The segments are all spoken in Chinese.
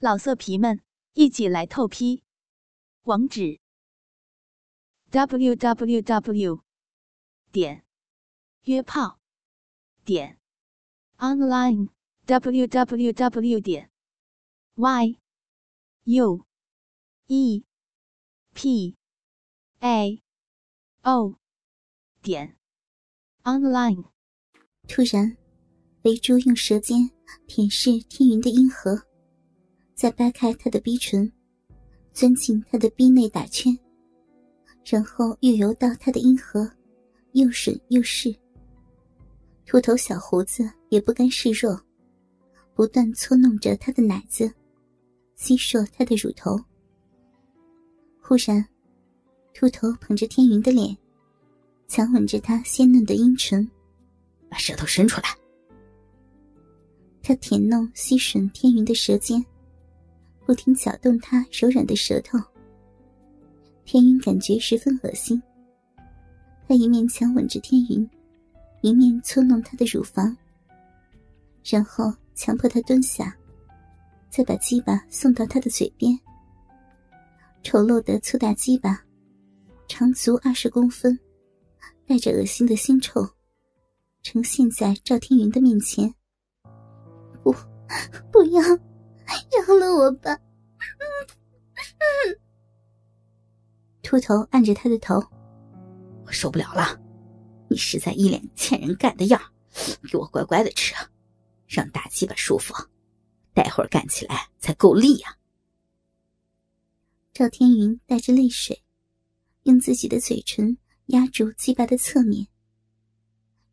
老色皮们，一起来透批！网址：w w w 点约炮点 online w w w 点 y u e p a o 点 online。突然，维珠用舌尖舔舐天云的阴核。再掰开他的逼唇，钻进他的逼内打圈，然后又游到他的阴核，又吮又试。秃头小胡子也不甘示弱，不断搓弄着他的奶子，吸吮他的乳头。忽然，秃头捧着天云的脸，强吻着他鲜嫩的阴唇，把舌头伸出来。他舔弄吸吮天云的舌尖。不停搅动他柔软的舌头，天云感觉十分恶心。他一面强吻着天云，一面搓弄她的乳房，然后强迫她蹲下，再把鸡巴送到他的嘴边。丑陋的粗大鸡巴，长足二十公分，带着恶心的腥臭，呈现在赵天云的面前。不，不要！饶了我吧！秃头按着他的头，我受不了了！你实在一脸欠人干的样给我乖乖的吃，让大鸡巴舒服，待会儿干起来才够力呀！赵天云带着泪水，用自己的嘴唇压住鸡巴的侧面，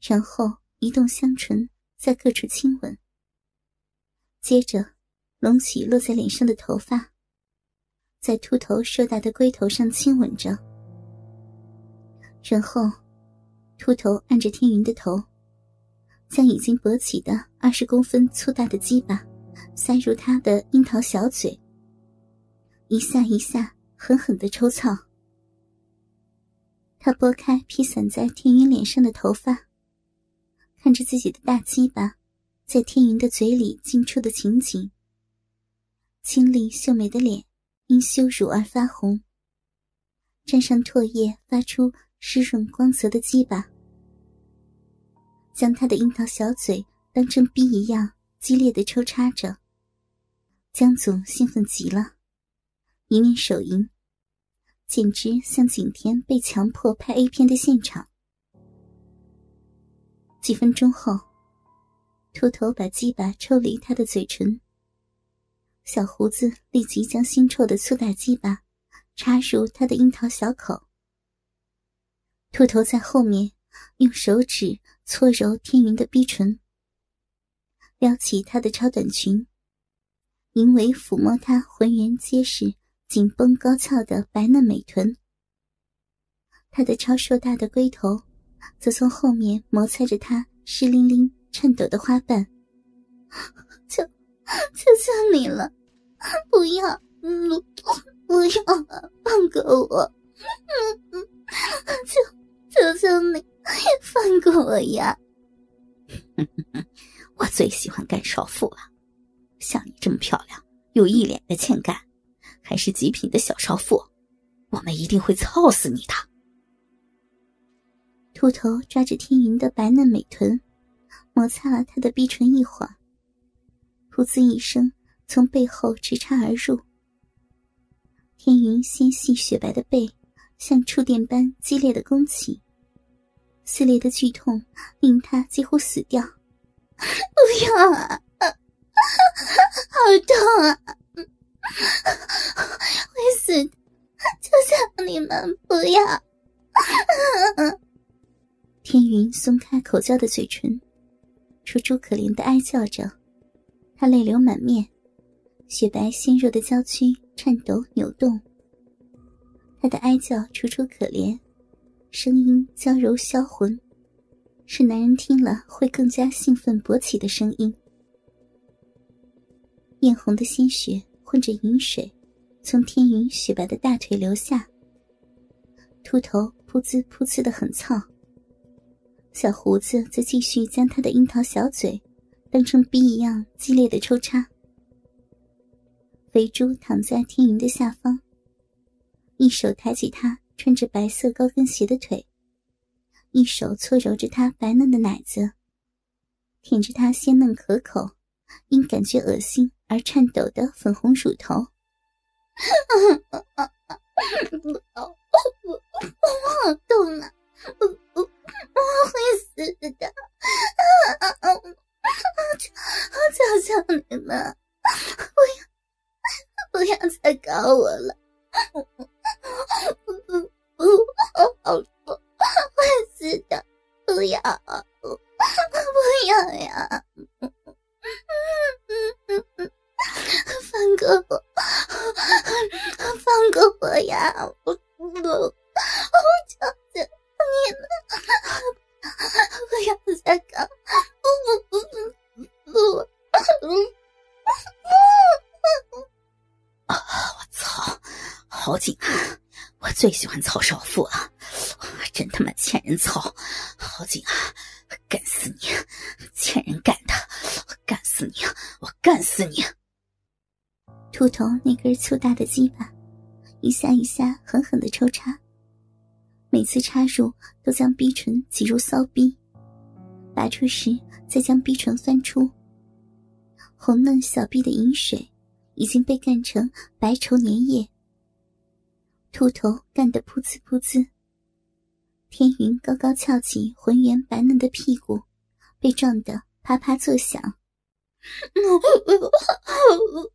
然后移动香唇，在各处亲吻，接着。隆起落在脸上的头发，在秃头硕大的龟头上亲吻着，然后，秃头按着天云的头，将已经勃起的二十公分粗大的鸡巴塞入他的樱桃小嘴，一下一下狠狠的抽操。他拨开披散在天云脸上的头发，看着自己的大鸡巴在天云的嘴里进出的情景。清丽秀美的脸因羞辱而发红，沾上唾液，发出湿润光泽的鸡巴，将他的樱桃小嘴当成逼一样激烈的抽插着。江总兴奋极了，一面手淫，简直像景天被强迫拍 A 片的现场。几分钟后，秃头把鸡巴抽离他的嘴唇。小胡子立即将腥臭的粗大鸡巴插入他的樱桃小口。秃头在后面用手指搓揉天云的逼唇，撩起她的超短裙，淫为抚摸她浑圆结实、紧绷高翘的白嫩美臀。他的超硕大的龟头则从后面摩擦着她湿淋淋、颤抖的花瓣。求，求你了！不要，嗯，不要，放过我，嗯，求求求你，放过我呀！我最喜欢干少妇了，像你这么漂亮，又一脸的欠干，还是极品的小少妇，我们一定会操死你的。秃头抓着天云的白嫩美臀，摩擦了他的逼唇一晃，噗呲一声。从背后直插而入，天云纤细雪白的背像触电般激烈的攻起，撕裂的剧痛令他几乎死掉。不要啊！好痛啊！会死的！求求你们不要！天云松开口叫的嘴唇，楚楚可怜的哀叫着，他泪流满面。雪白纤弱的娇躯颤抖扭动，她的哀叫楚楚可怜，声音娇柔销魂，是男人听了会更加兴奋勃起的声音。艳红的鲜血混着饮水，从天云雪白的大腿流下。秃头噗呲噗呲的很操，小胡子则继续将他的樱桃小嘴当成逼一样激烈的抽插。肥猪躺在天云的下方，一手抬起他穿着白色高跟鞋的腿，一手搓揉着他白嫩的奶子，舔着他鲜嫩可口、因感觉恶心而颤抖的粉红乳头。我好痛啊！我我我会死的！放过我！放过我呀！我我我求求你了，不要再搞！不不不不不！我操！好紧啊！我最喜欢操少妇了，真他妈欠人操！好紧啊！干死你！欠人干的！干死你！我干死你！秃头那根粗大的鸡巴，一下一下狠狠的抽插，每次插入都将逼唇挤入骚逼，拔出时再将逼唇翻出。红嫩小臂的饮水已经被干成白稠粘液，秃头干得噗呲噗呲。天云高高翘起浑圆白嫩的屁股，被撞得啪啪作响。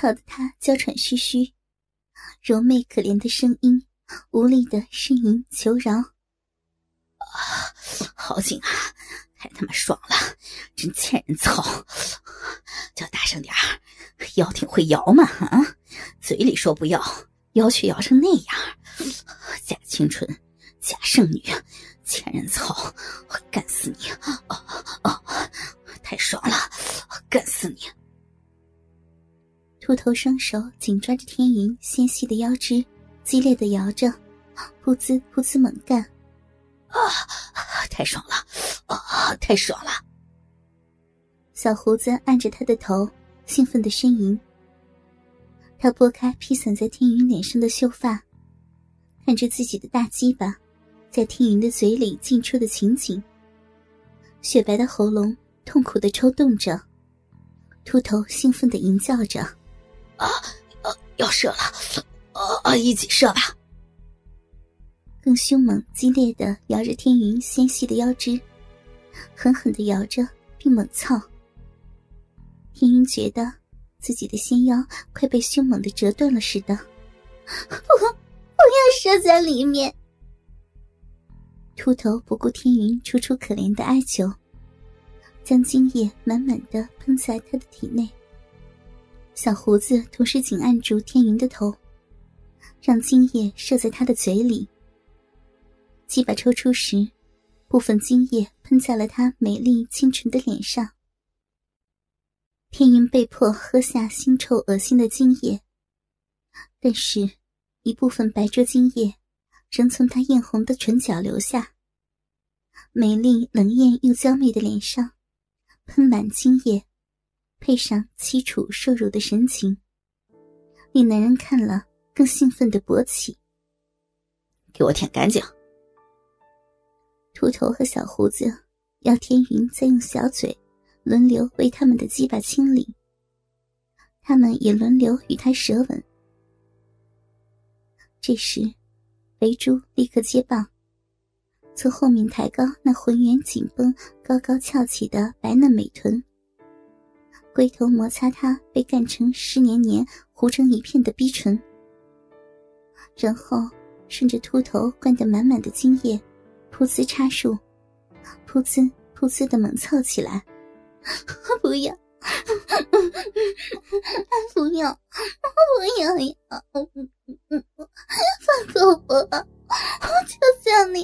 操得他娇喘吁吁，柔媚可怜的声音，无力的呻吟求饶。啊，好紧啊，太他妈爽了，真欠人操！叫大声点儿，腰挺会摇嘛？啊，嘴里说不要，腰却摇成那样，假清纯，假圣女，欠人操！我干死你！啊啊，太爽了，干死你！秃头双手紧抓着天云纤细的腰肢，激烈的摇着，噗呲噗呲猛干，啊，太爽了，啊，太爽了！小胡子按着他的头，兴奋的呻吟。他拨开披散在天云脸上的秀发，看着自己的大鸡巴在天云的嘴里进出的情景，雪白的喉咙痛苦的抽动着，秃头兴奋的吟叫着。啊，呃，要射了，啊，一起射吧！更凶猛激烈的摇着天云纤细的腰肢，狠狠的摇着并猛操。天云觉得自己的纤腰快被凶猛的折断了似的，不，不要射在里面！秃头不顾天云楚楚可怜的哀求，将精液满满的喷在他的体内。小胡子同时紧按住天云的头，让精液射在他的嘴里。鸡巴抽出时，部分精液喷在了他美丽清纯的脸上。天云被迫喝下腥臭恶心的精液，但是，一部分白灼精液仍从他艳红的唇角流下。美丽冷艳又娇媚的脸上，喷满精液。配上凄楚瘦弱的神情，令男人看了更兴奋的勃起。给我舔干净！秃头和小胡子要天云再用小嘴轮流为他们的鸡巴清理，他们也轮流与他舌吻。这时，肥猪立刻接棒，从后面抬高那浑圆紧绷、高高翘起的白嫩美臀。龟头摩擦他被干成湿黏黏、糊成一片的逼唇，然后顺着秃头灌得满满的精液，噗呲插入，噗呲噗呲的猛操起来。不要，不要，不要呀！放过我！我求求你，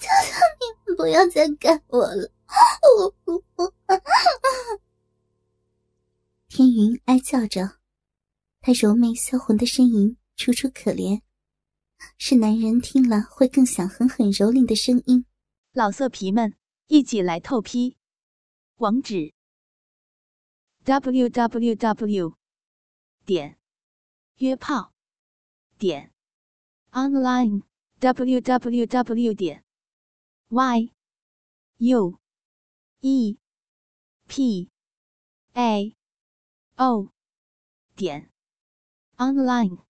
求求你不要再干我了！我不不天云哀叫着，她柔媚销魂的呻吟楚楚可怜，是男人听了会更想狠狠蹂躏的声音。老色皮们，一起来透批！网址：w w w 点约炮点 online w w w 点 y u e p a o 点 online。